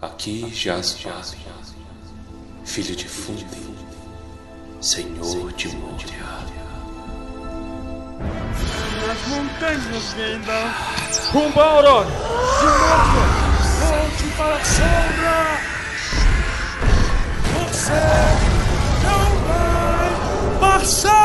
Aqui jaz Vale, filho de Fundi, senhor de Moria. As montanhas Gandalf, rumo a Aurora, de novo, volte para a sombra! Você não vai passar!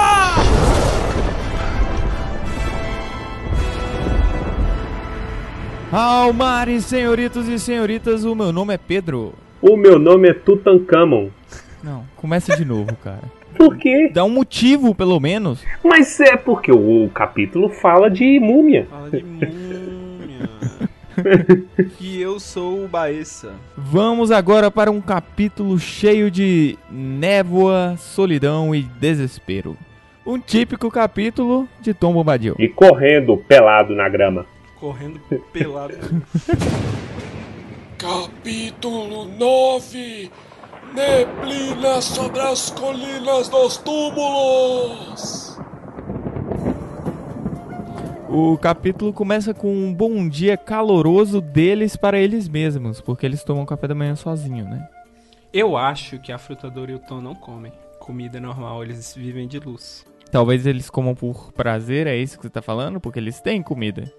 Almares, senhoritos e senhoritas, o meu nome é Pedro. O meu nome é Tutankhamon. Não, começa de novo, cara. Por quê? Dá um motivo, pelo menos. Mas é porque o capítulo fala de múmia. Fala de múmia. e eu sou o Baessa. Vamos agora para um capítulo cheio de névoa, solidão e desespero. Um típico capítulo de Tom Bombadil. E correndo pelado na grama. Correndo pelado. Capítulo 9 Neblina sobre as colinas dos túmulos! O capítulo começa com um bom dia caloroso deles para eles mesmos, porque eles tomam café da manhã sozinho, né? Eu acho que a frutadora e o Tom não comem. Comida normal, eles vivem de luz. Talvez eles comam por prazer, é isso que você tá falando? Porque eles têm comida.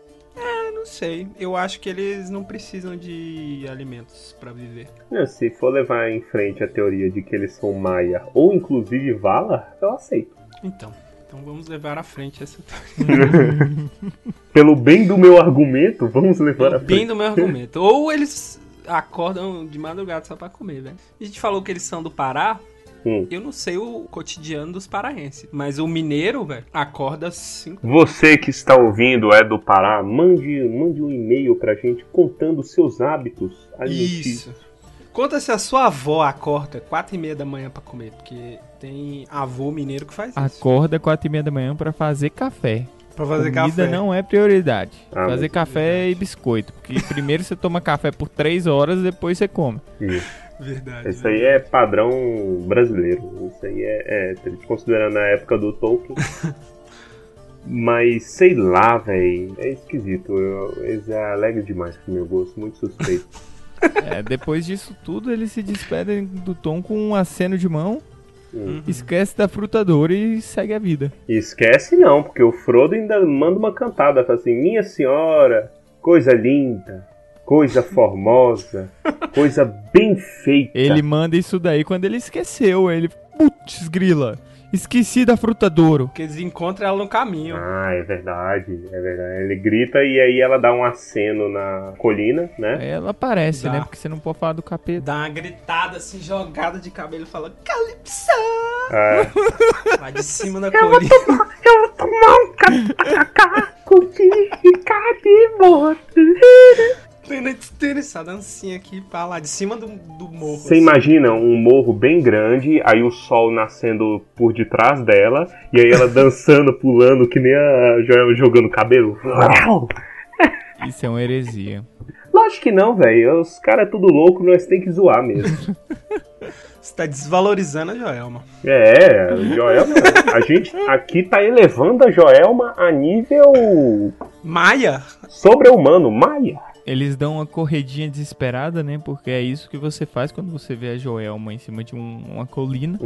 Não sei. Eu acho que eles não precisam de alimentos pra viver. Não, Se for levar em frente a teoria de que eles são Maia ou inclusive Vala, eu aceito. Então, então vamos levar à frente essa teoria. Pelo bem do meu argumento, vamos levar a Bem frente. do meu argumento. Ou eles acordam de madrugada só pra comer, velho. A gente falou que eles são do Pará. Hum. Eu não sei o cotidiano dos paraenses. Mas o mineiro, velho, acorda às 5 Você que está ouvindo é do Pará, mande, mande um e-mail pra gente contando seus hábitos alimentícios. Isso. Conta se a sua avó acorda 4 e meia da manhã pra comer, porque tem avô mineiro que faz isso. Acorda quatro e meia da manhã para fazer café. Pra fazer Comida café. não é prioridade. Ah, fazer café e biscoito. Porque primeiro você toma café por três horas, depois você come. Isso. Verdade. Isso aí é padrão brasileiro. Isso aí é, é considerando a época do Tolkien. Mas sei lá, velho. É esquisito. Eu, eles é alegre demais pro meu gosto, muito suspeito. É, depois disso tudo, eles se despedem do Tom com um aceno de mão, Hum. esquece da frutadora e segue a vida. Esquece não, porque o Frodo ainda manda uma cantada, fala assim, minha senhora, coisa linda, coisa formosa, coisa bem feita. Ele manda isso daí quando ele esqueceu. Ele, putz, grila, esqueci da frutadouro. Porque eles encontram ela no caminho. Ah, é verdade, é verdade. Ele grita e aí ela dá um aceno na colina, né? Aí ela aparece, Dá. né? Porque você não pode falar do capeta. Dá uma gritada assim, jogada de cabelo e fala Calypso! Ah, Lá de cima da colina. eu vou tomar um cacaco de cabelo. Essa dancinha aqui pra lá de cima do, do morro. Você assim. imagina um morro bem grande, aí o sol nascendo por detrás dela, e aí ela dançando, pulando, que nem a Joel jogando cabelo. Isso é uma heresia. Lógico que não, velho. Os caras é tudo louco, nós tem que zoar mesmo. Você tá desvalorizando a Joelma. É, a Joelma, a gente aqui tá elevando a Joelma a nível Maia? sobre-humano, Maia. Eles dão uma corredinha desesperada, né? Porque é isso que você faz quando você vê a Joelma em cima de um- uma colina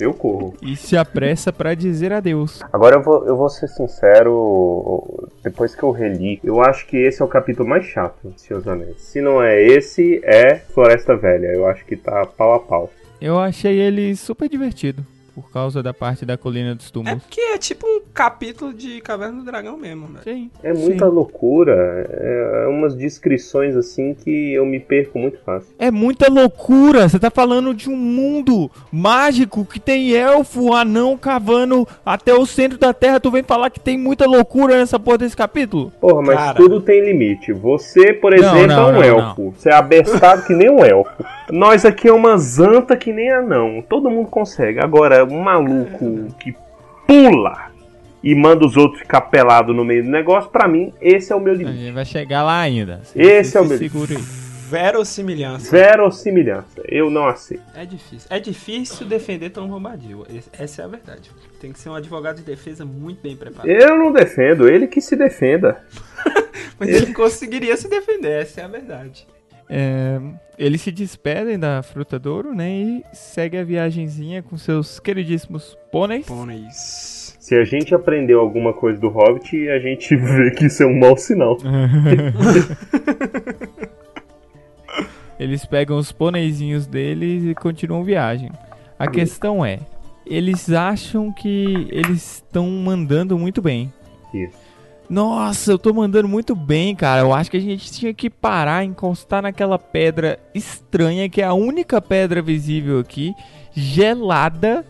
Eu corro. e se apressa pra dizer adeus. Agora eu vou, eu vou ser sincero, depois que eu reli, eu acho que esse é o capítulo mais chato de Anéis. Se não é esse, é Floresta Velha. Eu acho que tá pau a pau. Eu achei ele super divertido. Por causa da parte da colina dos É túmulos. porque é tipo um capítulo de Caverna do Dragão mesmo, velho. Sim. É muita sim. loucura, é umas descrições assim que eu me perco muito fácil. É muita loucura. Você tá falando de um mundo mágico que tem elfo, anão cavando até o centro da terra. Tu vem falar que tem muita loucura nessa porra desse capítulo? Porra, mas Cara. tudo tem limite. Você, por Não, exemplo, não, é um não, elfo. Você é abestado que nem um elfo. Nós aqui é uma zanta que nem anão. Todo mundo consegue. Agora, um maluco que pula e manda os outros ficar pelado no meio do negócio, pra mim, esse é o meu A limite. gente vai chegar lá ainda. Você- Esse é o se meu- aí. Verossimilhança. Verossimilhança. Eu não aceito. É difícil. É difícil defender Tom Bombadil. Essa é a verdade. Tem que ser um advogado de defesa muito bem preparado. Eu não defendo, ele que se defenda. Mas ele conseguiria se defender, essa é a verdade. É, eles se despedem da Fruta Douro, né? E segue a viagenzinha com seus queridíssimos pôneis. Pôneis. Se a gente aprendeu alguma coisa do Hobbit, a gente vê que isso é um mau sinal. Eles pegam os pôneizinhos deles e continuam viagem. A questão é, eles acham que eles estão mandando muito bem. Isso. Nossa, eu tô mandando muito bem, cara. Eu acho que a gente tinha que parar, encostar naquela pedra estranha, que é a única pedra visível aqui, gelada,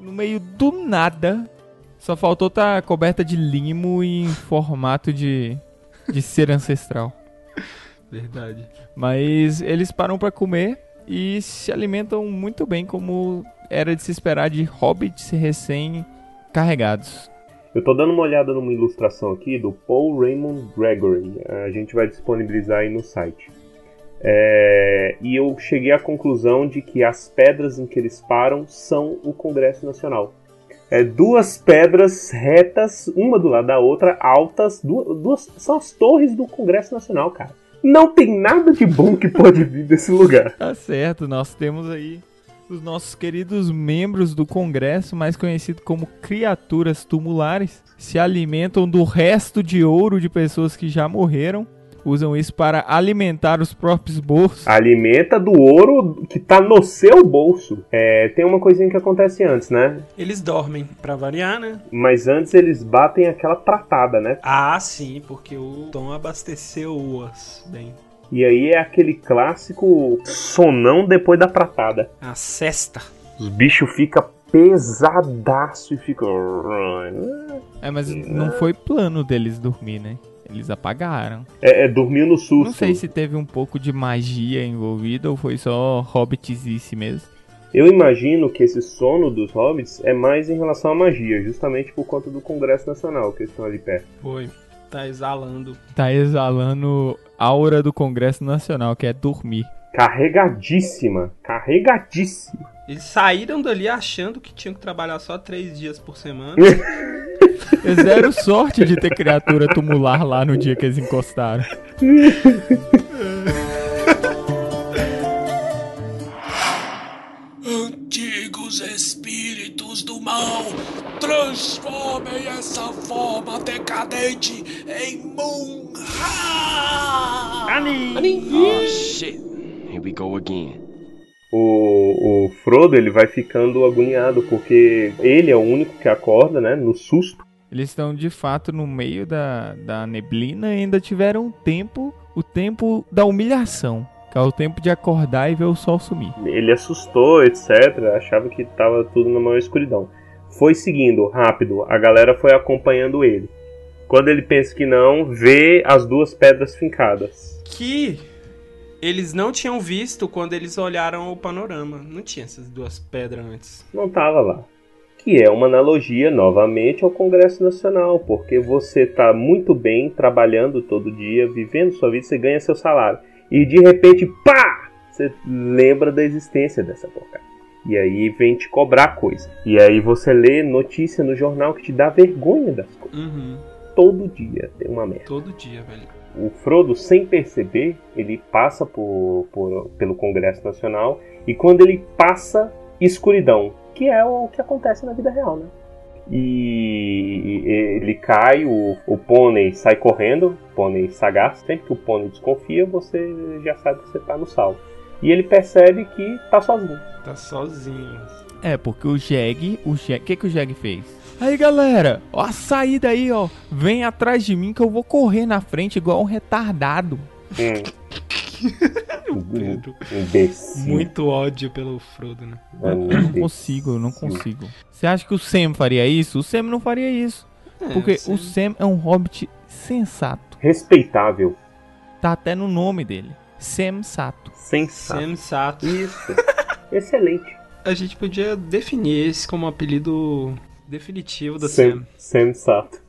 no meio do nada. Só faltou estar coberta de limo e em formato de, de ser ancestral. Verdade. Mas eles param pra comer e se alimentam muito bem, como era de se esperar de hobbits recém-carregados. Eu tô dando uma olhada numa ilustração aqui do Paul Raymond Gregory. A gente vai disponibilizar aí no site. É, e eu cheguei à conclusão de que as pedras em que eles param são o Congresso Nacional. É, duas pedras retas, uma do lado da outra, altas, duas, duas- são as torres do Congresso Nacional, cara. Não tem nada de bom que pode vir desse lugar. Tá certo, nós temos aí os nossos queridos membros do Congresso, mais conhecido como criaturas tumulares, se alimentam do resto de ouro de pessoas que já morreram, usam isso para alimentar os próprios bolsos. Alimenta do ouro que tá no seu bolso. É, tem uma coisinha que acontece antes, né? Eles dormem, pra variar, né? Mas antes eles batem aquela tratada, né? Ah, sim, porque o Tom abasteceu-as bem. E aí é aquele clássico sonão depois da pratada. A cesta. Os bichos ficam pesadaço e ficam. É, mas não foi plano deles dormir, né? Eles apagaram. É, é dormiu no susto. Não sei se teve um pouco de magia envolvida ou foi só hobbitizice mesmo. Eu imagino que esse sono dos hobbits é mais em relação à magia, justamente por conta do Congresso Nacional que eles estão ali perto. Foi. Tá exalando. Tá exalando aura do Congresso Nacional, que é dormir. Carregadíssima, carregadíssima. Eles saíram dali achando que tinham que trabalhar só três dias por semana. É zero sorte de ter criatura tumular lá no dia que eles encostaram. Antigos espíritos do mal, transformem essa forma decadente em Munra! Oh shit. Here we go again. O, o Frodo ele vai ficando agoniado porque ele é o único que acorda, né? No susto. Eles estão de fato no meio da, da neblina e ainda tiveram tempo, o tempo da humilhação. Que é o tempo de acordar e ver o sol sumir. Ele assustou, etc. Achava que tava tudo na maior escuridão. Foi seguindo rápido, a galera foi acompanhando ele. Quando ele pensa que não, vê as duas pedras fincadas. que eles não tinham visto quando eles olharam o panorama. Não tinha essas duas pedras antes. Não tava lá. Que é uma analogia novamente ao Congresso Nacional, porque você tá muito bem trabalhando todo dia, vivendo sua vida, você ganha seu salário. E de repente, pá! Você lembra da existência dessa porcaria. E aí vem te cobrar coisa. E aí você lê notícia no jornal que te dá vergonha das coisas. Uhum. Todo dia tem uma merda. Todo dia, velho. O Frodo, sem perceber, ele passa por, por- pelo Congresso Nacional e quando ele passa, escuridão, que é o que acontece na vida real, né? E ele cai, o, o pônei sai correndo, pônei sagaz. Sempre que o pônei desconfia, você já sabe que você tá no salvo. E ele percebe que tá sozinho. Tá sozinho. É, porque o Jeg, o Jeg, o que que o Jeg fez? Aí galera, ó a saída aí, ó. Vem atrás de mim que eu vou correr na frente igual um retardado. Hum. Pedro. Imbecil. Muito ódio pelo Frodo, né? Eu não consigo, eu não consigo. Você acha que o Sam faria isso? O Sam não faria isso. Porque sim. o Sam é um hobbit sensato. Respeitável. Tá até no nome dele. Sam Sato. Sensato. Sensato. Isso. Excelente. A gente podia definir esse como um apelido definitivo da Sam. Sen- Sensato.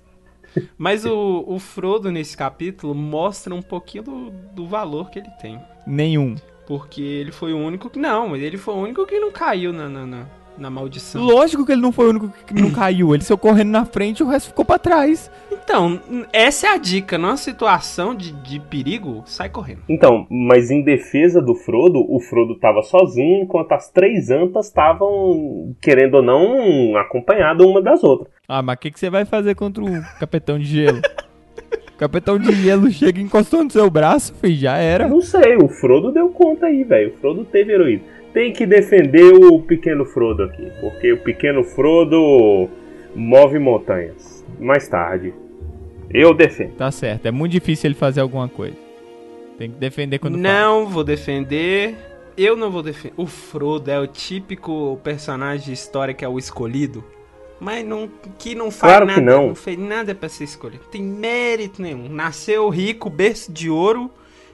Mas o, o Frodo, nesse capítulo, mostra um pouquinho do, do valor que ele tem. Nenhum. Porque ele foi o único que. Não, mas ele foi o único que não caiu na, na, na, Na maldição. Lógico que ele não foi o único que não caiu. Ele saiu correndo na frente e o resto ficou pra trás. Então, essa é a dica. Numa situação de, de perigo, sai correndo. Então, mas em defesa do Frodo, o Frodo tava sozinho, enquanto as três antas estavam, querendo ou não, acompanhadas uma das outras. Ah, mas o que, que você vai fazer contra o Capitão de Gelo? O Capitão de Gelo chega encostando no seu braço, filho, já era. Não sei, o Frodo deu conta aí, velho. O Frodo teve heroísmo. Tem que defender o pequeno Frodo aqui, porque o pequeno Frodo move montanhas. Mais tarde. Eu defendo. Tá certo, é muito difícil ele fazer alguma coisa. Tem que defender quando fala. Não vou defender. Eu não vou defender. O Frodo é o típico personagem de história que é o escolhido. Mas não, que não faz Claro nada. não. fez nada pra ser escolhido. Não tem mérito nenhum. Nasceu rico, berço de ouro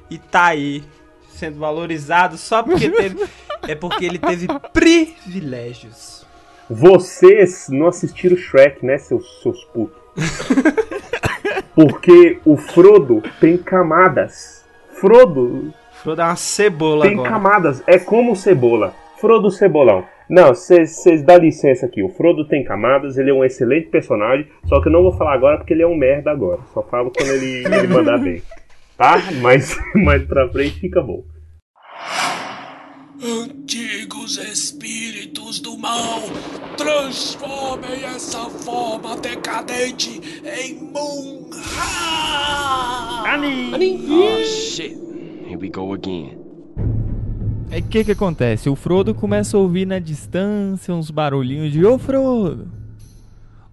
e tá aí. Sendo valorizado só porque teve. é porque ele teve privilégios. Vocês não assistiram Shrek, né, seus, seus putos? Porque o Frodo tem camadas. Frodo Frodo é uma cebola tem agora. camadas. É como cebola. Frodo Cebolão. Não, vocês dá licença aqui. O Frodo tem camadas, ele é um excelente personagem. Só que eu não vou falar agora porque ele é um merda agora. Só falo quando ele, ele mandar bem. Tá? Mas mais pra frente fica bom. Antigos espíritos do mal, transformem essa forma decadente em Munra! Oh shit. Here we go again. Aí o que que acontece? O Frodo começa a ouvir na distância uns barulhinhos de Ô Frodo!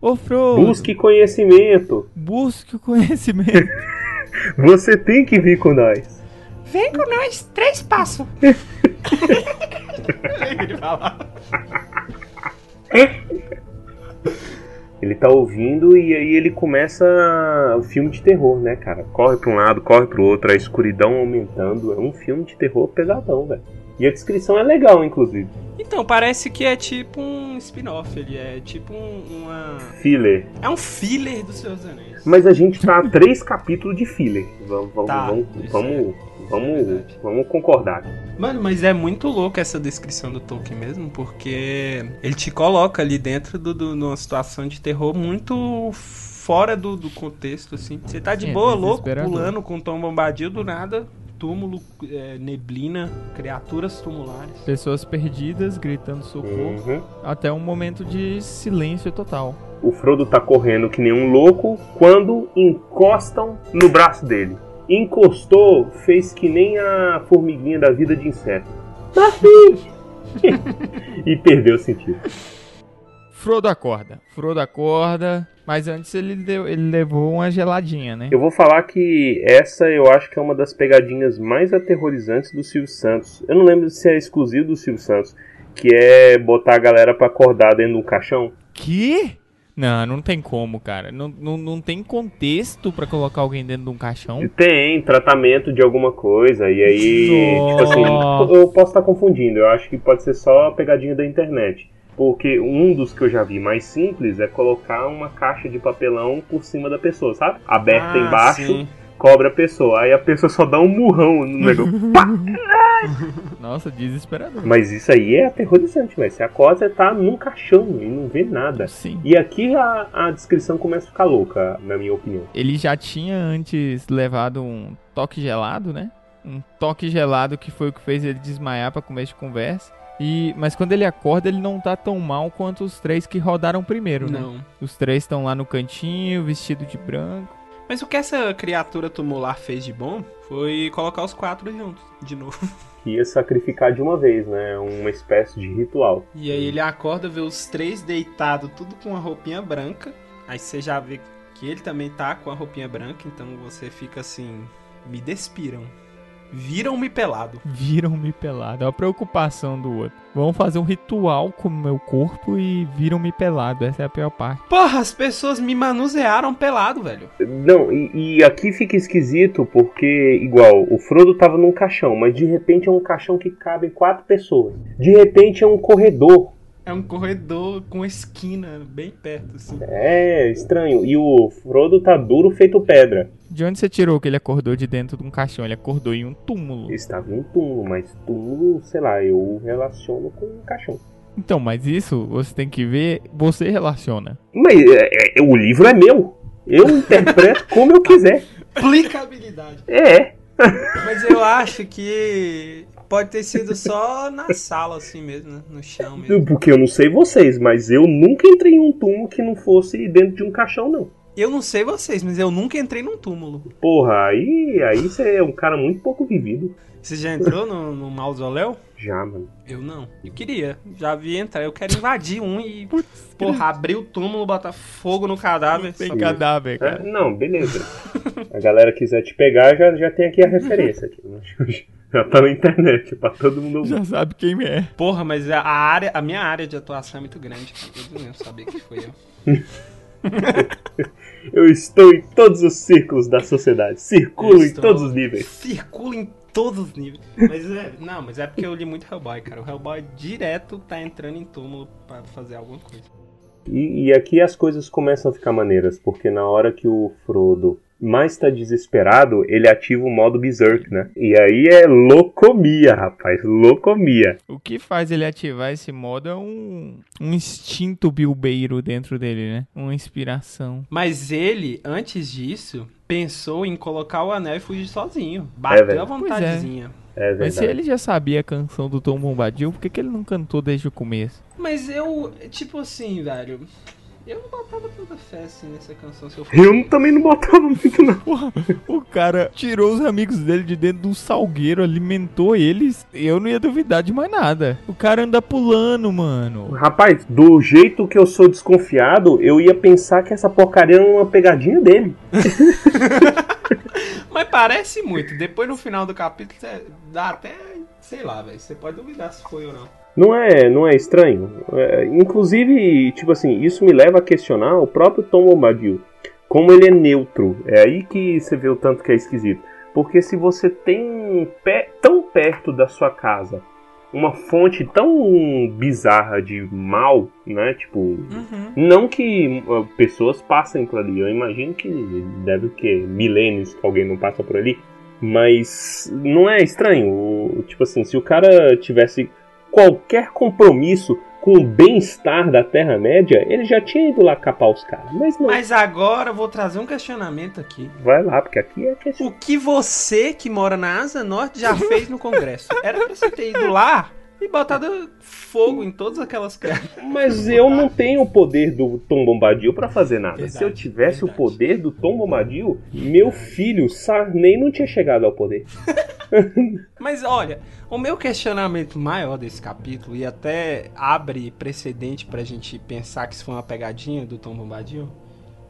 Ô Frodo! Busque conhecimento. Busque o conhecimento. Você tem que vir com nós. Vem com nós, três passos. Ele tá ouvindo e aí ele começa o filme de terror, né, cara? Corre pra um lado, corre pro outro, a escuridão aumentando. É um filme de terror pesadão, velho. E a descrição é legal, inclusive. Então, parece que é tipo um spin-off. Ele é tipo um- uma. Filler. É um filler dos seus anéis. Mas a gente tá a três capítulos de filler. Vamos, vamos, Tá, vamos, vamos, é- vamos, é vamos concordar. Mano, mas é muito louco essa descrição do Tolkien mesmo, porque ele te coloca ali dentro do, do- de uma situação de terror muito fora do, do contexto, assim. Você tá de Sim, é boa, louco, pulando com Tom Bombadil do nada, túmulo, é, neblina, criaturas tumulares. Pessoas perdidas gritando socorro. Uhum. Até um momento de silêncio total. O Frodo tá correndo que nem um louco quando encostam no braço dele. Encostou, fez que nem a formiguinha da vida de inseto. e perdeu o sentido. Frodo acorda. Frodo acorda. Mas antes ele, deu- ele levou uma geladinha, né? Eu vou falar que essa eu acho que é uma das pegadinhas mais aterrorizantes do Silvio Santos. Eu não lembro se é exclusivo do Silvio Santos, que é botar a galera pra acordar dentro do caixão. Que? Não, não tem como, cara. Não, não, não tem contexto pra colocar alguém dentro de um caixão. Tem tratamento de alguma coisa, e aí, tipo assim, eu posso estar confundindo, eu acho que pode ser só a pegadinha da internet. Porque um dos que eu já vi mais simples é colocar uma caixa de papelão por cima da pessoa, sabe? Aberta Ah, embaixo, sim. cobra a pessoa. Aí a pessoa só dá um murrão no negócio. Pá! Nossa, desesperador. Mas isso aí é aterrorizante, velho. Você acorda, você tá num caixão e não vê nada. Sim. E aqui a, a descrição começa a ficar louca, na minha opinião. Ele já tinha antes levado um toque gelado, né? Um toque gelado que foi o que fez ele desmaiar pra começo de conversa. E, mas quando ele acorda, ele não tá tão mal quanto os três que rodaram primeiro, né? Não. Os três estão lá no cantinho, vestido de branco. Mas o que essa criatura tumular fez de bom foi colocar os quatro juntos, de novo. Ia sacrificar de uma vez, né? Uma espécie de ritual. E aí ele acorda, vê os três deitados, tudo com a roupinha branca. Aí você já vê que ele também tá com a roupinha branca, então você fica assim, me despiram. Viram-me pelado. Viram-me pelado. É a preocupação do outro. Vão fazer um ritual com o meu corpo e viram-me pelado. Essa é a pior parte. Porra, as pessoas me manusearam pelado, velho. Não, e, e aqui fica esquisito porque, igual, o Frodo tava num caixão, mas de repente é um caixão que cabe quatro pessoas. De repente é um corredor. É um corredor com esquina bem perto, assim. É estranho. E o Frodo tá duro feito pedra. De onde você tirou que ele acordou de dentro de um caixão? Ele acordou em um túmulo. Estava em um túmulo, mas túmulo, sei lá, eu relaciono com um caixão. Então, mas isso você tem que ver, você relaciona. Mas é, é, o livro é meu. Eu interpreto como eu quiser. Aplicabilidade. É. Mas eu acho que pode ter sido só na sala, assim mesmo, né? No chão mesmo. Porque eu não sei vocês, mas eu nunca entrei em um túmulo que não fosse dentro de um caixão, não. Eu não sei vocês, mas eu nunca entrei num túmulo. Porra, aí, aí você é um cara muito pouco vivido. Você já entrou no, no mausoléu? Já, mano. Eu não. Eu queria. Já vi entrar. Eu quero invadir um e, porra, abrir o túmulo, botar fogo no cadáver. Tem cadáver, É, cara. não, beleza. A galera quiser te pegar, já, já tem aqui a referência. Aqui. Já tá na internet, pra todo mundo ouvir. Já sabe quem é. Porra, mas a área, a minha área de atuação é muito grande. Eu não sabia que foi eu. Eu estou em todos os círculos da sociedade. Circulo em todos os níveis. Circula em todos os níveis. Mas é, não, mas é porque eu li muito Hellboy, cara. O Hellboy direto tá entrando em túmulo pra fazer alguma coisa. E, e aqui as coisas começam a ficar maneiras, porque na hora que o Frodo mais tá desesperado, ele ativa o modo Berserk, né? E aí é loucomia, rapaz, loucomia. O que faz ele ativar esse modo é um, um instinto bilbeiro dentro dele, né? Uma inspiração. Mas ele, antes disso, pensou em colocar o anel e fugir sozinho. Bateu velho. a vontadezinha. É Mas se ele já sabia a canção do Tom Bombadil, por que, que ele não cantou desde o começo? Mas eu, tipo assim, velho. Eu não botava tanta fé assim nessa canção se eu fosse. Eu também não botava muito, não. Porra, o cara tirou os amigos dele de dentro do salgueiro, alimentou eles. Eu não ia duvidar de mais nada. O cara anda pulando, mano. Rapaz, do jeito que eu sou desconfiado, eu ia pensar que essa porcaria era uma pegadinha dele. Mas parece muito. Depois no final do capítulo dá até. Sei lá, velho. Você pode duvidar se foi ou não. Não é, não é estranho? É, inclusive, tipo assim, isso me leva a questionar o próprio Tom Bombadil. Como ele é neutro. É aí que você vê o tanto que é esquisito. Porque se você tem pé, tão perto da sua casa uma fonte tão bizarra de mal, né? Tipo, Uhum. não que pessoas passem por ali. Eu imagino que deve que milênios que alguém não passa por ali. Mas não é estranho. Tipo assim, se o cara tivesse qualquer compromisso com o bem-estar da Terra-média, ele já tinha ido lá capar os caras. Mas não. Mas agora eu vou trazer um questionamento aqui. Vai lá, porque aqui é questão. O que você que mora na Asa Norte já fez no Congresso? Era pra você ter ido lá e botado fogo em todas aquelas criaturas. Mas eu não tenho o poder do Tom Bombadil pra fazer nada. Verdade, Se eu tivesse o verdade. poder do Tom Bombadil, meu filho Sarney não tinha chegado ao poder. Mas olha, o meu questionamento maior desse capítulo, e até abre precedente pra gente pensar que isso foi uma pegadinha do Tom Bombadil.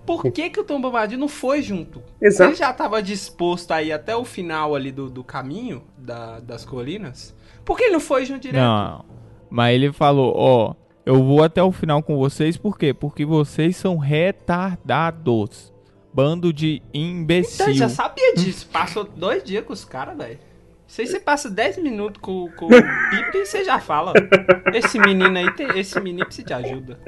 Por que, que o Tom Bombadil não foi junto? Exato. Ele já estava disposto a ir até o final ali do, do caminho da- das colinas? Por que ele não foi junto direto? Não. Mas ele falou, ó, eu vou até o final com vocês, por quê? Porque vocês são retardados. Bando de imbecil. Então, já sabia disso. Passou dois dias com os caras, velho. Se aí você passa 10 minutos com, com o Pipe, você já fala. Esse menino aí, tem, esse menino precisa de ajuda.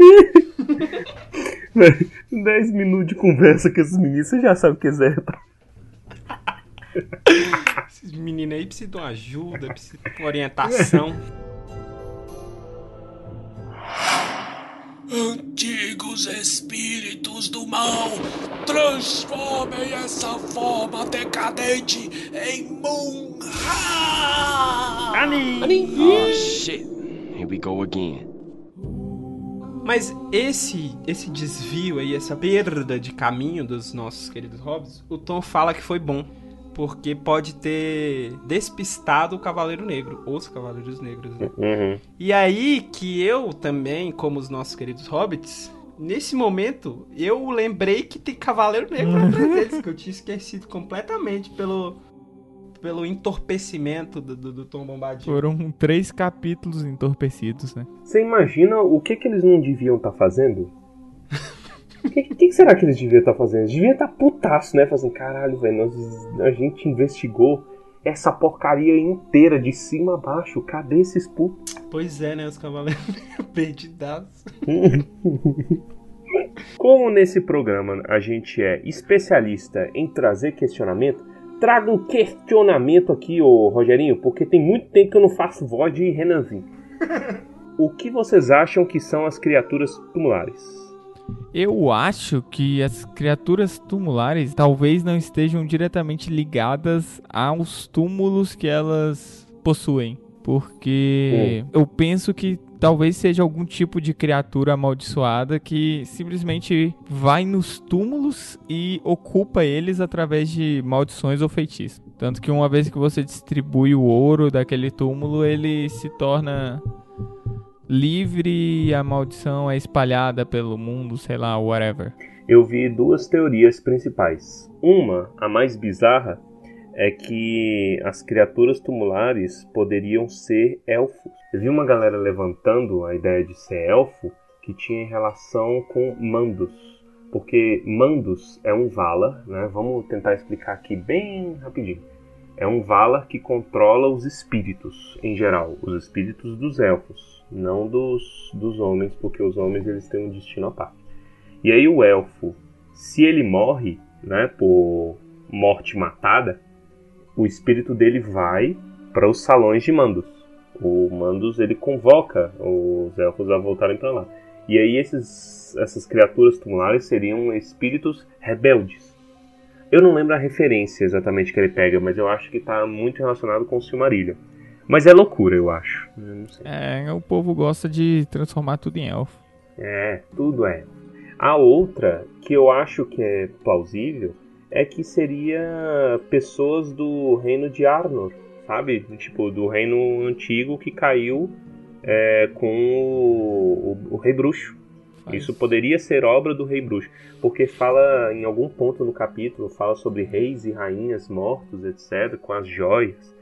Dez minutos de conversa com esses meninos, você já sabe o que é Zé. Esses meninos aí precisam de uma ajuda, precisam de uma orientação. Antigos espíritos do mal, transformem essa forma decadente em Munra! Oh shit. Here we go again. Mas esse esse desvio aí, essa perda de caminho dos nossos queridos hobbits, o Tom fala que foi bom. Porque pode ter despistado o Cavaleiro Negro, os Cavaleiros Negros, né? Uhum. E aí que eu também, como os nossos queridos hobbits, nesse momento eu lembrei que tem Cavaleiro Negro atrás deles, que eu tinha esquecido completamente pelo, pelo entorpecimento do, do, do Tom Bombadil. Foram três capítulos entorpecidos, né? Você imagina o que, que eles não deviam estar fazendo? O que, que, que será que eles deviam estar fazendo? Eles deviam estar putaço, né? Fazendo, caralho, velho, nós- a gente investigou essa porcaria inteira de cima a baixo. Cadê esses putos? Pois é, né? Os Cavaleiros Negros perdidados. Como nesse programa a gente é especialista em trazer questionamento, trago um questionamento aqui, ô Rogerinho, porque tem muito tempo que eu não faço voz de Renanzinho. o que vocês acham que são as criaturas tumulares? Eu acho que as criaturas tumulares talvez não estejam diretamente ligadas aos túmulos que elas possuem. Porque eu penso que talvez seja algum tipo de criatura amaldiçoada que simplesmente vai nos túmulos e ocupa eles através de maldições ou feitiços. Tanto que uma vez que você distribui o ouro daquele túmulo, ele se torna livre e a maldição é espalhada pelo mundo, sei lá, whatever. Eu vi duas teorias principais. Uma, a mais bizarra, é que as criaturas tumulares poderiam ser elfos. Eu vi uma galera levantando a ideia de ser elfo que tinha relação com Mandos, porque Mandos é um Valar, né? Vamos tentar explicar aqui bem rapidinho. É um Valar que controla os espíritos em geral, os espíritos dos elfos, não dos, dos homens, porque os homens eles têm um destino à parte. E aí o elfo, se ele morre, né, por morte matada, o espírito dele vai para os salões de Mandos. O Mandos ele convoca os elfos a voltarem para lá. E aí esses, essas criaturas tumulares seriam espíritos rebeldes. Eu não lembro a referência exatamente que ele pega, mas eu acho que está muito relacionado com o Silmarillion. Mas é loucura, eu acho. Eu. É, o povo gosta de transformar tudo em elfo. É, tudo é. A outra, que eu acho que é plausível, é que seria pessoas do reino de Arnor, sabe? Tipo, do reino antigo que caiu é, com o, o, o Rei Bruxo. Faz. Isso poderia ser obra do Rei Bruxo, porque fala em algum ponto no capítulo, fala sobre reis e rainhas mortos, etc., com as joias.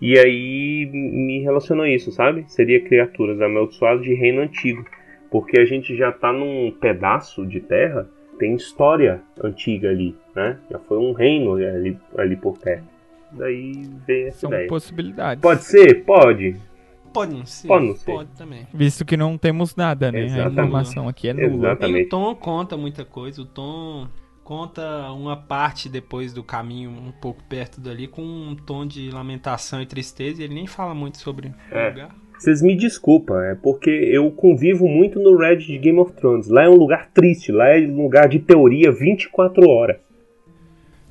E aí me relacionou isso, sabe? Seria criaturas amaldiçoadas de reino antigo, porque a gente já tá num pedaço de terra, tem história antiga ali, né? Já foi um reino ali, ali por perto. Daí veio essa São ideia. possibilidades. Pode ser? Pode. Pode não ser. Pode não ser. Pode também. Visto que não temos nada, né? A Exatamente. informação aqui é nula. E Exatamente. o Tom conta muita coisa. O Tom conta uma parte depois do caminho, um pouco perto dali, com um tom de lamentação e tristeza. E ele nem fala muito sobre É. o lugar. Vocês me desculpam, é porque eu convivo muito no Reddit de Game of Thrones. Lá é um lugar triste, lá é um lugar de teoria 24 horas.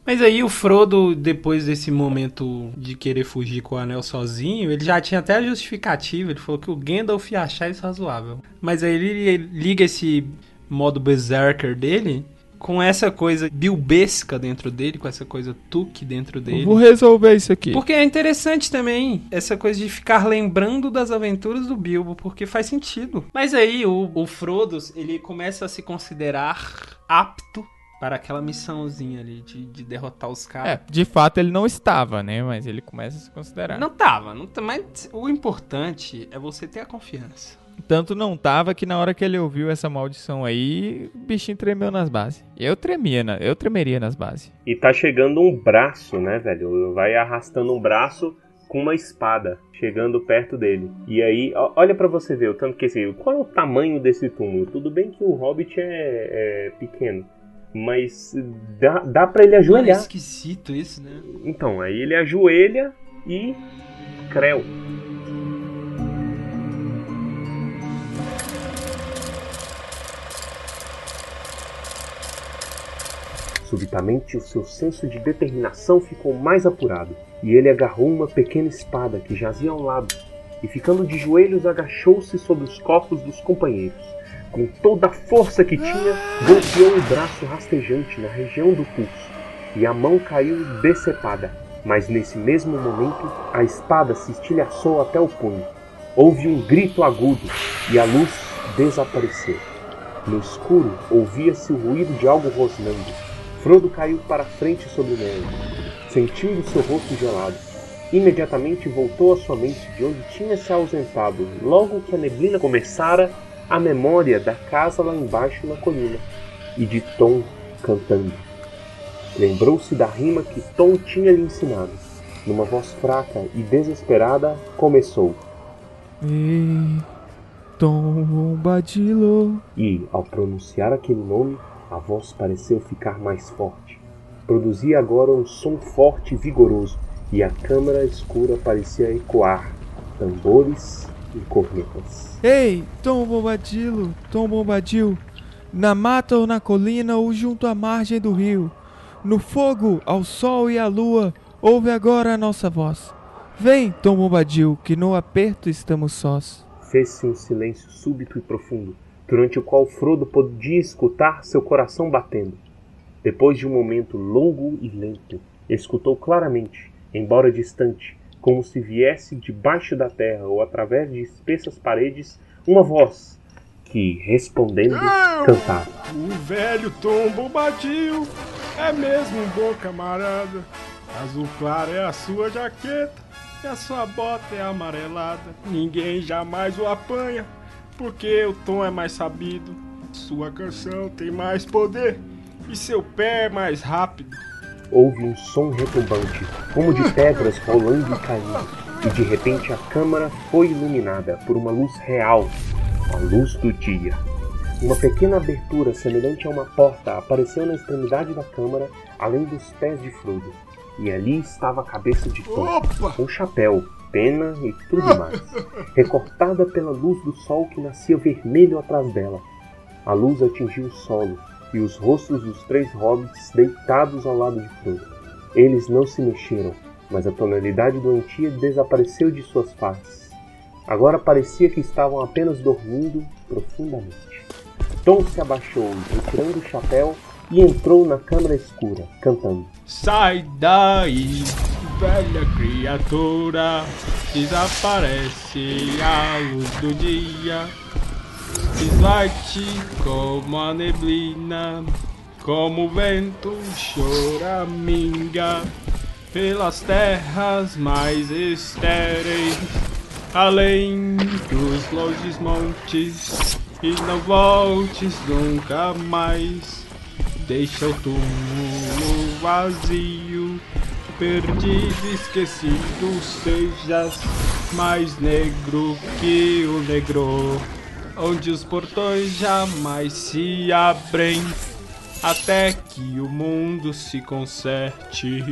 Mas aí o Frodo, depois desse momento de querer fugir com o anel sozinho, ele já tinha até a justificativa. Ele falou que o Gandalf ia achar isso razoável. Mas aí ele liga esse modo berserker dele com essa coisa bilbesca dentro dele, com essa coisa tuque dentro dele. Vou resolver isso aqui. Porque é interessante também essa coisa de ficar lembrando das aventuras do Bilbo, porque faz sentido. Mas aí o, o Frodo, ele começa a se considerar apto para aquela missãozinha ali de, de derrotar os É, caras. de fato ele não estava, né? Mas ele começa a se considerar. Não tava, não mas o importante é você ter a confiança. Tanto não tava que na hora que ele ouviu essa maldição aí, o bichinho tremeu nas bases. Eu tremia, na- eu tremeria nas bases. E tá chegando um braço, né, velho? Vai arrastando um braço com uma espada, chegando perto dele. E aí, ó, olha pra você ver o tanto que esse. Qual é o tamanho desse túmulo? Tudo bem que o Hobbit é, é pequeno, mas dá, dá pra ele Mano, é ajoelhar. esquisito isso, né? Então, aí ele ajoelha e. Creu. Subitamente, o seu senso de determinação ficou mais apurado, e ele agarrou uma pequena espada que jazia ao lado, e ficando de joelhos, agachou-se sobre os corpos dos companheiros. Com toda a força que tinha, golpeou o braço rastejante na região do pulso, e a mão caiu decepada. Mas nesse mesmo momento, a espada se estilhaçou até o punho. Houve um grito agudo e a luz desapareceu. No escuro, ouvia-se o ruído de algo rosnando. Frodo caiu para frente sobre o neve, sentindo seu rosto gelado. Imediatamente voltou à sua mente de onde tinha se ausentado, logo que a neblina começara a memória da casa lá embaixo na colina, e de Tom cantando. Lembrou-se da rima que Tom tinha lhe ensinado. Numa voz fraca e desesperada, começou. Ei, Tom Bombadilo. E, ao pronunciar aquele nome, a voz pareceu ficar mais forte. produzia agora um som forte e vigoroso, e a câmara escura parecia ecoar tambores e cornetas. Ei, Tom Bombadilo, Tom Bombadil, na mata ou na colina ou junto à margem do rio, no fogo, ao sol e à lua, ouve agora a nossa voz. Vem, Tom Bombadil, que no aperto estamos sós. Fez-se um silêncio súbito e profundo, durante o qual Frodo podia escutar seu coração batendo. Depois de um momento longo e lento, escutou claramente, embora distante, como se viesse debaixo da terra ou através de espessas paredes, uma voz que, respondendo, cantava. O velho Tom Bombadil é mesmo um bom camarada. Azul claro é a sua jaqueta e a sua bota é amarelada. Ninguém jamais o apanha, porque o Tom é mais sabido. Sua canção tem mais poder e seu pé é mais rápido. Houve um som retumbante, como de pedras rolando e caindo, e de repente a câmara foi iluminada por uma luz real, a luz do dia. Uma pequena abertura semelhante a uma porta apareceu na extremidade da câmara, além dos pés de Frodo, e ali estava a cabeça de Tom, Opa! com chapéu, pena e tudo mais, recortada pela luz do sol que nascia vermelho atrás dela. A luz atingiu o solo e os rostos dos três hobbits deitados ao lado de Frodo. Eles não se mexeram, mas a tonalidade doentia desapareceu de suas faces. Agora parecia que estavam apenas dormindo profundamente. Tom se abaixou, retirando o chapéu, e entrou na câmara escura, cantando. Sai daí, velha criatura. Desaparece a luz do dia. Desvai-te como a neblina, como o vento choraminga, pelas terras mais estéreis, além dos longes montes, e não voltes nunca mais. Deixa o túmulo vazio, perdido, esquecido, sejas mais negro que o negro, onde os portões jamais se abrem, até que o mundo se conserte.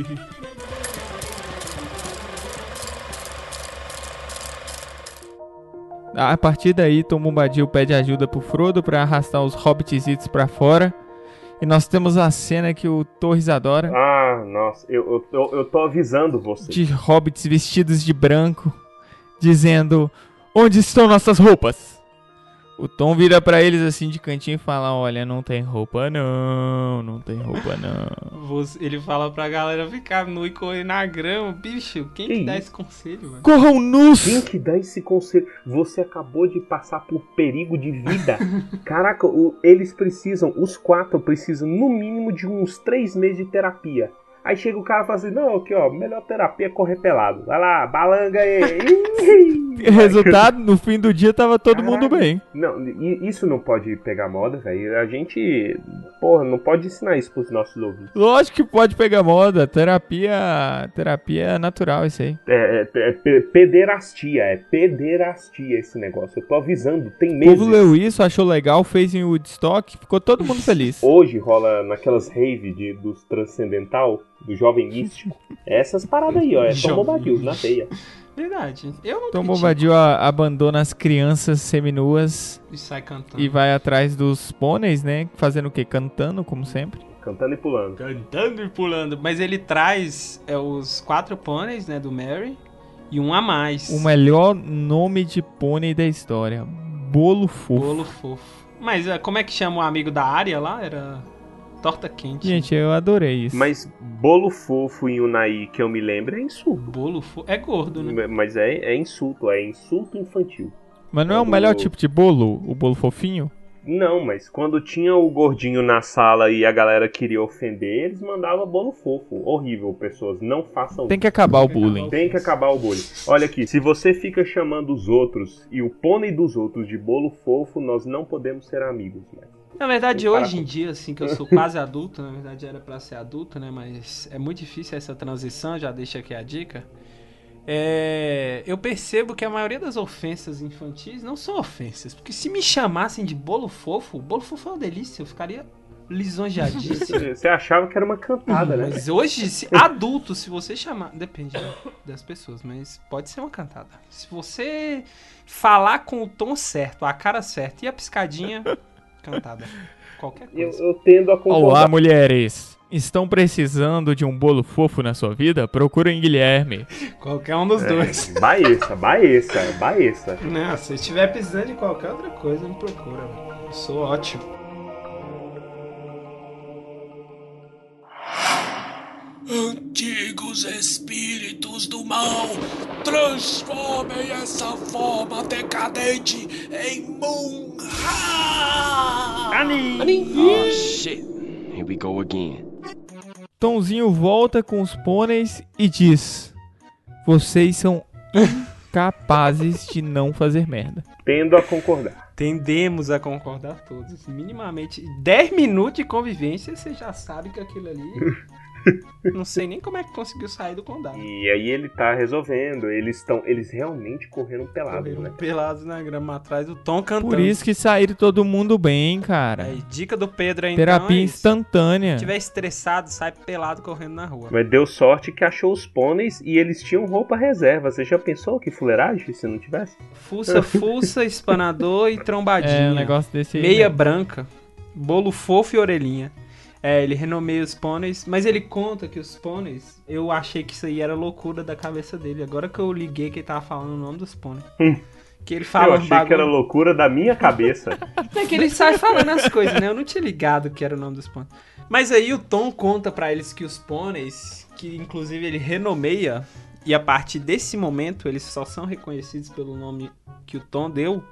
A partir daí, Tom Bombadil pede ajuda pro Frodo pra arrastar os hobbits pra fora. E nós temos a cena que o Torres adora, Ah, nossa, eu, eu, eu, eu tô avisando você. de hobbits vestidos de branco, dizendo: Onde estão nossas roupas? O Tom vira pra eles assim de cantinho e fala: Olha, não tem roupa não, não tem roupa não. Você- Ele fala pra galera ficar nu e correr na grama. Bicho, quem Que que dá esse conselho, mano? Corram nus! Quem que dá esse conselho? Você acabou de passar por perigo de vida. Caraca, o- eles precisam, os quatro precisam no mínimo de uns três meses de terapia. Aí chega o cara e fala assim: Não, aqui ó, melhor terapia é correr pelado. Vai lá, balanga aí. Resultado, no fim do dia tava todo mundo Caralho. bem. Não, isso não pode pegar moda, velho. A gente, porra, não pode ensinar isso pros nossos ouvintes. Lógico que pode pegar moda, terapia, terapia natural isso aí. É, é, é pe- pederastia, é pederastia esse negócio. Eu tô avisando, tem O meses. povo leu isso, achou legal, fez em Woodstock, ficou todo mundo feliz. Hoje rola naquelas rave de, dos transcendental, do jovem místico. É essas paradas aí, ó. É Bombadil na teia. Verdade. Eu não Tom Bombadil abandona as crianças seminuas E sai cantando. e vai atrás dos pôneis, né? Fazendo o quê? Cantando, como sempre. Cantando e pulando. Cantando e pulando. Mas ele traz é, os quatro pôneis, né, do Mary. E um a mais. O melhor nome de pônei da história. Bolo fofo. Bolo fofo. Mas é, como é que chama o amigo da área lá? Era torta quente. Gente, eu adorei isso. Mas bolo fofo em Unai, que eu me lembro, é insulto. Bolo fofo. É gordo, né? Mas é, é insulto, é insulto infantil. Mas não é o melhor tipo de bolo? O bolo fofinho? Não, mas quando tinha o gordinho na sala e a galera queria ofender, eles mandavam bolo fofo. Horrível, pessoas. Não façam Tem que acabar o bullying. Tem que acabar o bullying. Olha aqui, se você fica chamando os outros e o pônei dos outros de bolo fofo, nós não podemos ser amigos, né? Na verdade, Para hoje em dia, assim, que eu sou quase adulto, na verdade era pra ser adulto, né? Mas é muito difícil essa transição, já deixa aqui a dica. É, eu percebo que a maioria das ofensas infantis não são ofensas. Porque se me chamassem de bolo fofo, bolo fofo é uma delícia, eu ficaria lisonjeadíssimo. Você achava que era uma cantada, né? Mas hoje, se, adulto, se você chamar. Depende das pessoas, mas pode ser uma cantada. Se você falar com o tom certo, a cara certa e a piscadinha, cantada. Qualquer Eu, coisa. eu tendo a concordar. Olá, mulheres. Estão precisando de um bolo fofo na sua vida? Procurem Guilherme. Qualquer um dos dois. É, Baeça, Baeça, Baeça. Não, se estiver precisando de qualquer outra coisa, me procura. Eu sou ótimo. Antigos espíritos do mal, transformem essa forma decadente em Munra! Oh shit. Here we go again. Tomzinho volta com os pôneis e diz: Vocês são capazes de não fazer merda. Tendo a concordar. Tendemos a concordar todos. Minimamente 10 minutos de convivência, você já sabe que aquilo ali. Não sei nem como é que conseguiu sair do condado. E aí ele tá resolvendo. Eles estão. Eles realmente correram pelados, Correram né? pelados na grama atrás do Tom cantando. Por isso que saíram todo mundo bem, cara. Aí, dica do Pedro aí, Terapia então, é instantânea. Se tiver estressado, sai pelado correndo na rua. Mas deu sorte que achou os pôneis e eles tinham roupa reserva. Você já pensou que fuleiragem se não tivesse? Fuça, fuça, espanador e trombadinha. É, um negócio desse aí. Meia né? branca, bolo fofo e orelhinha. É, ele renomeia os pôneis, mas ele conta que os pôneis, eu achei que isso aí era loucura da cabeça dele. Agora que eu liguei que ele tava falando o nome dos pôneis. Que ele fala eu um achei bagulho. que era loucura da minha cabeça. É que ele sai falando as coisas, né? Eu não tinha ligado que era o nome dos pôneis. Mas aí o Tom conta pra eles que os pôneis, que inclusive ele renomeia, e a partir desse momento eles só são reconhecidos pelo nome que o Tom deu.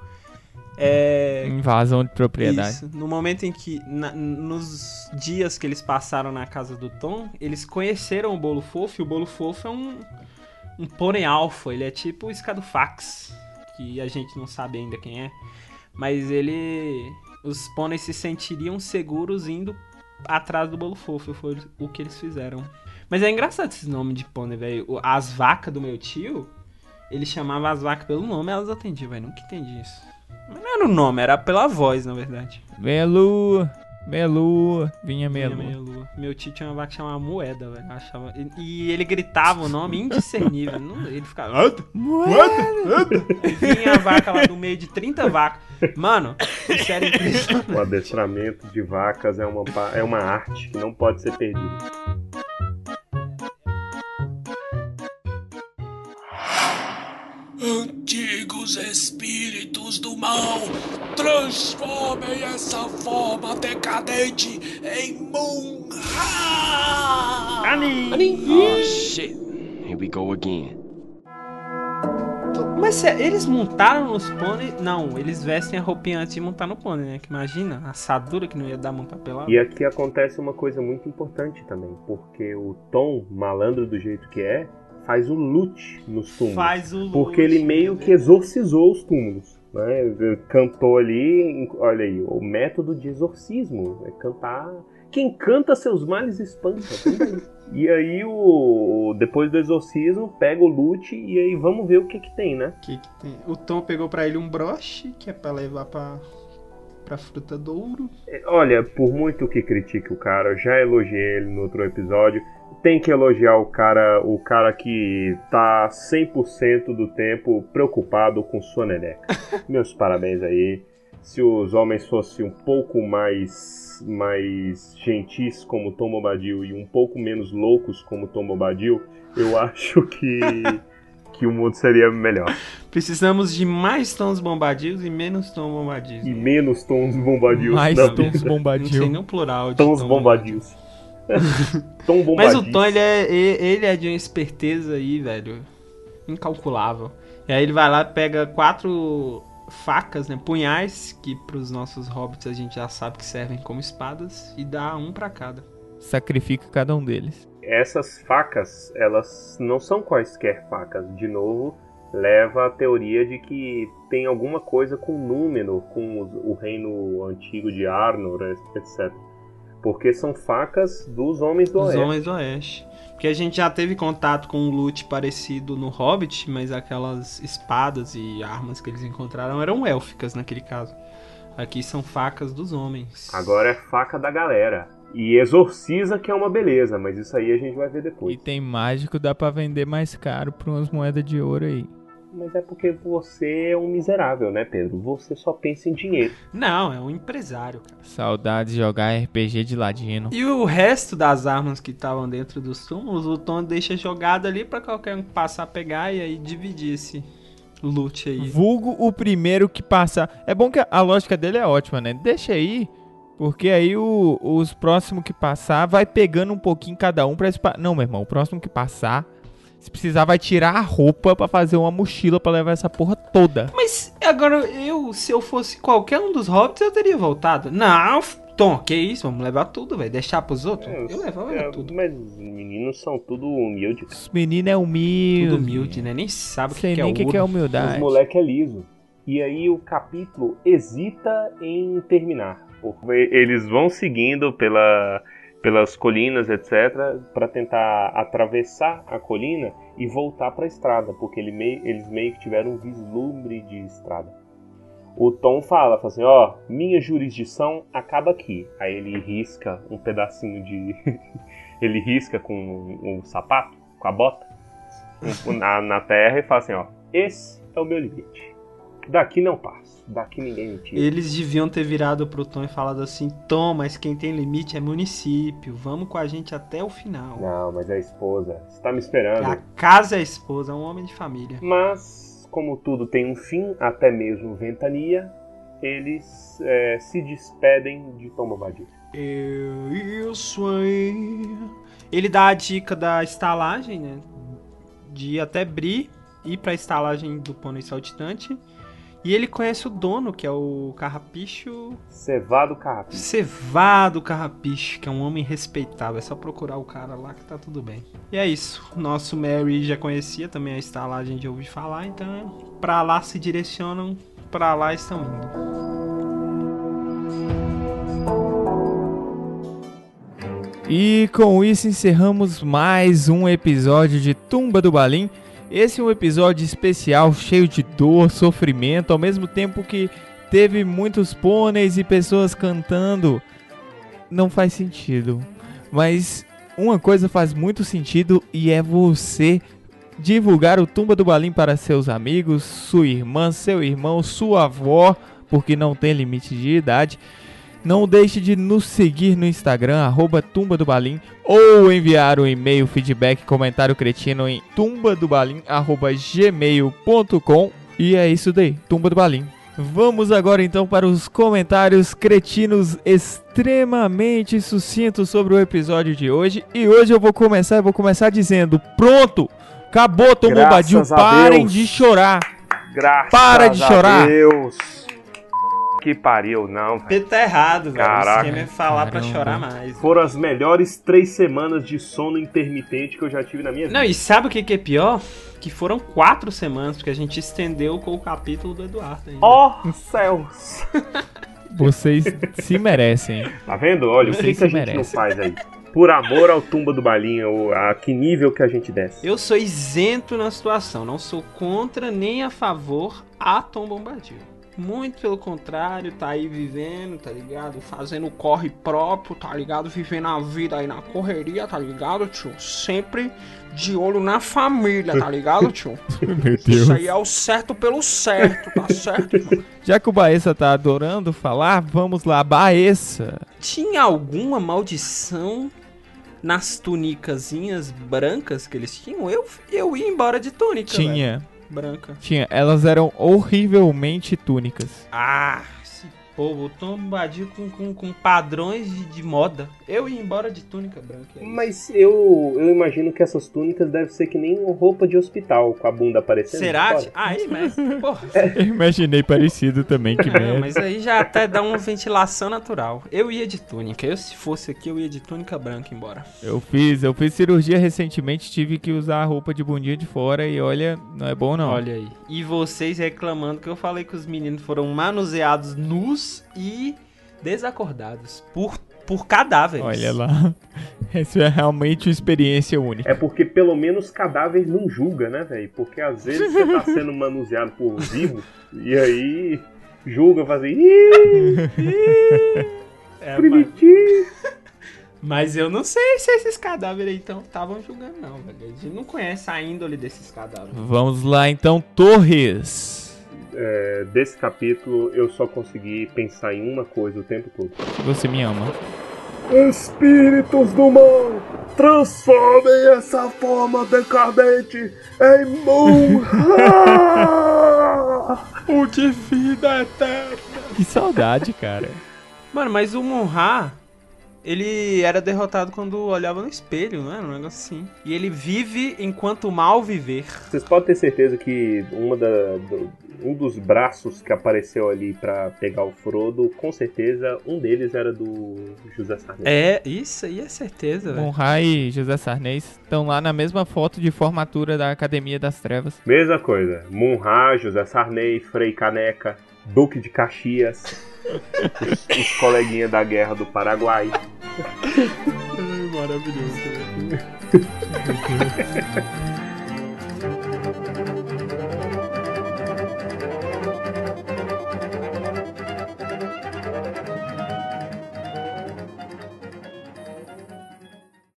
É. Invasão de propriedade. Isso. No momento em que. na- nos dias que eles passaram na casa do Tom, eles conheceram o bolo fofo, e o bolo fofo é um. Um pônei alfa. Ele é tipo o Scadufax, que a gente não sabe ainda quem é. Mas ele. Os pôneis se sentiriam seguros indo atrás do bolo fofo. Foi o que eles fizeram. Mas é engraçado esse nome de pônei, velho. As vacas do meu tio, ele chamava as vacas pelo nome, elas atendiam, velho. Nunca entendi isso. Mas não era o nome, era pela voz, na verdade. Meia lua, vinha lua. meia lua. Meu tio tinha uma vaca que chamava Moeda, velho. Achava... E, e ele gritava o nome indiscernível. Não- ele ficava. E vinha a vaca lá no meio de 30 vacas. Mano, isso era impressionante. O adestramento de vacas é uma, é uma arte que não pode ser perdida. Antigos espíritos do mal, transformem essa forma decadente em Munra! Oh shit. Here we go again. Mas se eles montaram nos pôneis. Não, eles vestem a roupinha antes de montar no pônei, né? Que imagina, a assadura que não ia dar montar pelado. E aqui acontece uma coisa muito importante também, porque o Tom, malandro do jeito que é, faz o loot nos túmulos. Faz o Porque loot, ele meio que exorcizou os túmulos. Né? Cantou ali, olha aí, o método de exorcismo. É cantar. Quem canta seus males espanta. e aí, o, depois do exorcismo, pega o loot e aí vamos ver o que que tem, né? Que que tem? O Tom pegou pra ele um broche, que é pra levar pra, pra fruta do ouro. Olha, por muito que critique o cara, eu já elogiei ele no outro episódio. Tem que elogiar o cara, o cara que tá 100% do tempo preocupado com sua neneca. Meus parabéns aí. Se os homens fossem um pouco mais mais gentis como Tom Bobadil e um pouco menos loucos como Tom Bobadil, eu acho que que o mundo seria melhor. Precisamos de mais tons bombadios e menos tons bombadios. E menos tons bombadios. Mais tons vida. Não bombadil. sei nem o plural de Tons tom bombadios. Tom. Mas o Tom, ele é, ele é de uma esperteza aí, velho, incalculável. E aí ele vai lá, pega quatro facas, né, punhais, que pros nossos hobbits a gente já sabe que servem como espadas, e dá um pra cada. Sacrifica cada um deles. essas facas, elas não são quaisquer facas. De novo, leva a teoria de que tem alguma coisa com Númenor, com o reino antigo de Arnor, etc. Porque são facas dos homens do Os oeste. Homens do Oeste. Porque a gente já teve contato com um loot parecido no Hobbit, mas aquelas espadas e armas que eles encontraram eram élficas naquele caso. Aqui são facas dos homens. Agora é faca da galera. E exorciza que é uma beleza, mas isso aí a gente vai ver E depois. tem mágico, dá pra vender mais caro por umas moedas de ouro aí. Mas é porque você é um miserável, né, Pedro? Você só pensa em dinheiro. Não, é um empresário, cara. Saudades de jogar RPG de ladino. E o resto das armas que estavam dentro dos túmulos, o Tom deixa jogado ali pra qualquer um passar a pegar e aí dividir esse loot aí. Vulgo o primeiro que passar. É bom que a- lógica dele é ótima, né? Deixa aí, porque aí o- os próximos que passar vai pegando um pouquinho cada um pra... Não, meu irmão, o próximo que passar, se precisar, vai tirar a roupa pra fazer uma mochila pra levar essa porra toda. Mas agora eu, se eu fosse qualquer um dos hobbits, eu teria voltado. Não, Tom, que isso? Vamos levar tudo, velho. Deixar pros outros? Eu levava É, tudo. Mas os meninos são tudo humildes. Os meninos é humilde. Tudo humilde, né? Nem sabe o que, que é nem o que, que é ouro. Os humildade. moleque é liso. E aí o capítulo hesita em terminar. Porque eles vão seguindo pela, pelas colinas, etc., para tentar atravessar a colina e voltar para a estrada, porque ele mei- eles meio que tiveram um vislumbre de estrada. O Tom fala, fala assim, ó, minha jurisdição acaba aqui. Aí ele risca um pedacinho de... ele risca com o sapato, com a bota, um- na, na terra e fala assim, ó, esse é o meu limite. Daqui não passo, daqui ninguém me tira. Eles deviam ter virado pro Tom e falado assim: Tom, mas quem tem limite é município. Vamos com a gente até o final. Não, mas é a esposa, está me A esperando. casa é a esposa, é um homem de família. Mas, como tudo tem um fim, até mesmo ventania, eles é, se despedem de Tom Bombadil. É isso aí. Ele dá a dica da estalagem, né? De ir até Bri, ir pra estalagem do pônei saltitante. E ele conhece o dono, que é o Carrapicho Cevado Carrapicho. Cevado Carrapicho, que é um homem respeitável. É só procurar o cara lá que tá tudo bem. E é isso. Nosso Mary já conhecia também a estalagem de ouvir falar, então pra lá se direcionam, pra lá estão indo. E com isso encerramos mais um episódio de Tumba do Balim. Esse é um episódio especial, cheio de dor, sofrimento, ao mesmo tempo que teve muitos pôneis e pessoas cantando. Não faz sentido. Mas uma coisa faz muito sentido e é você divulgar o Tumba do Balim para seus amigos, sua irmã, seu irmão, sua avó, porque não tem limite de idade. Não deixe de nos seguir no Instagram, arroba Tumba do Balim, ou enviar um e-mail, feedback, comentário cretino em tumbadobalim.gmail.com E é isso daí, Tumba do Balim. Vamos agora então para os comentários cretinos extremamente sucintos sobre o episódio de hoje. E hoje eu vou começar, eu vou começar dizendo, pronto, acabou Tom Graças Bombadil, a parem Deus. de chorar. Graças Para de chorar. Deus. Que pariu, não, velho. Pedro tá errado, velho. Caraca. O esquema é falar pra Caramba. chorar mais. Foram as melhores três semanas de sono intermitente que eu já tive na minha vida. Não, e sabe o que, que é pior? Que foram quatro semanas, porque a gente estendeu com o capítulo do Eduardo ainda. Ó céus! Vocês se merecem. Tá vendo? Olha, o que, Vocês que a se gente não merecem. faz aí? Por amor ao tumba do balinha, o- a que nível que a gente desce. Eu sou isento na situação, não sou contra nem a favor a Tom Bombadil. Muito pelo contrário, tá aí vivendo, tá ligado? Fazendo corre próprio, tá ligado? Vivendo a vida aí na correria, tá ligado, tio? Sempre de olho na família, tá ligado, tio? Meu Isso aí é o certo pelo certo, tá certo? Já que o Baessa tá adorando falar, vamos lá, Baessa. Tinha alguma maldição nas tunicazinhas brancas que eles tinham? Eu, eu ia embora de túnica, velho. Branca. tinha. Elas eram horrivelmente túnicas. Ah, povo, o Tom com, com, com padrões de, de moda. Eu ia embora de túnica branca. é isso. Mas eu, eu imagino que essas túnicas devem ser que nem roupa de hospital, com a bunda aparecendo. Será? fora. Aí, mas, porra. Eu imaginei parecido também, que Não, merda. mas aí já até dá uma ventilação natural. Eu ia de túnica. Eu, se fosse aqui, eu ia de túnica branca embora. Eu fiz, eu fiz cirurgia recentemente, tive que usar a roupa de bundinha de fora e olha, não é bom não. Olha aí. E vocês reclamando que eu falei que os meninos foram manuseados nus e desacordados por, por cadáveres. Olha lá. Essa é realmente uma experiência única. É porque pelo menos cadáver não julga, né, velho? Porque às vezes você tá sendo manuseado por vivo e aí julga, faz assim. "Ih, É, mas, bonitinho. mas eu não sei se esses cadáveres aí então estavam julgando, não, velho. A gente não conhece a índole desses cadáveres. Vamos lá então, Torres. É, desse capítulo eu só consegui pensar em uma coisa o tempo todo. Você me ama. Espíritos do mal, transformem essa forma decadente em Munra! O de vida eterna. Que saudade, cara. Mano, mas o Monra, ele era derrotado quando olhava no espelho, não era? Um negócio assim. E ele vive enquanto mal viver. Vocês podem ter certeza que uma da, do- um dos braços que apareceu ali pra pegar o Frodo, com certeza um deles era do José Sarney. É, isso aí é certeza, velho. Monra e José Sarney estão lá na mesma foto de formatura da Academia das Trevas. Mesma coisa. Munra, José Sarney, Frei Caneca, Duque de Caxias, os, coleguinhas da guerra do Paraguai. Ai, maravilhoso.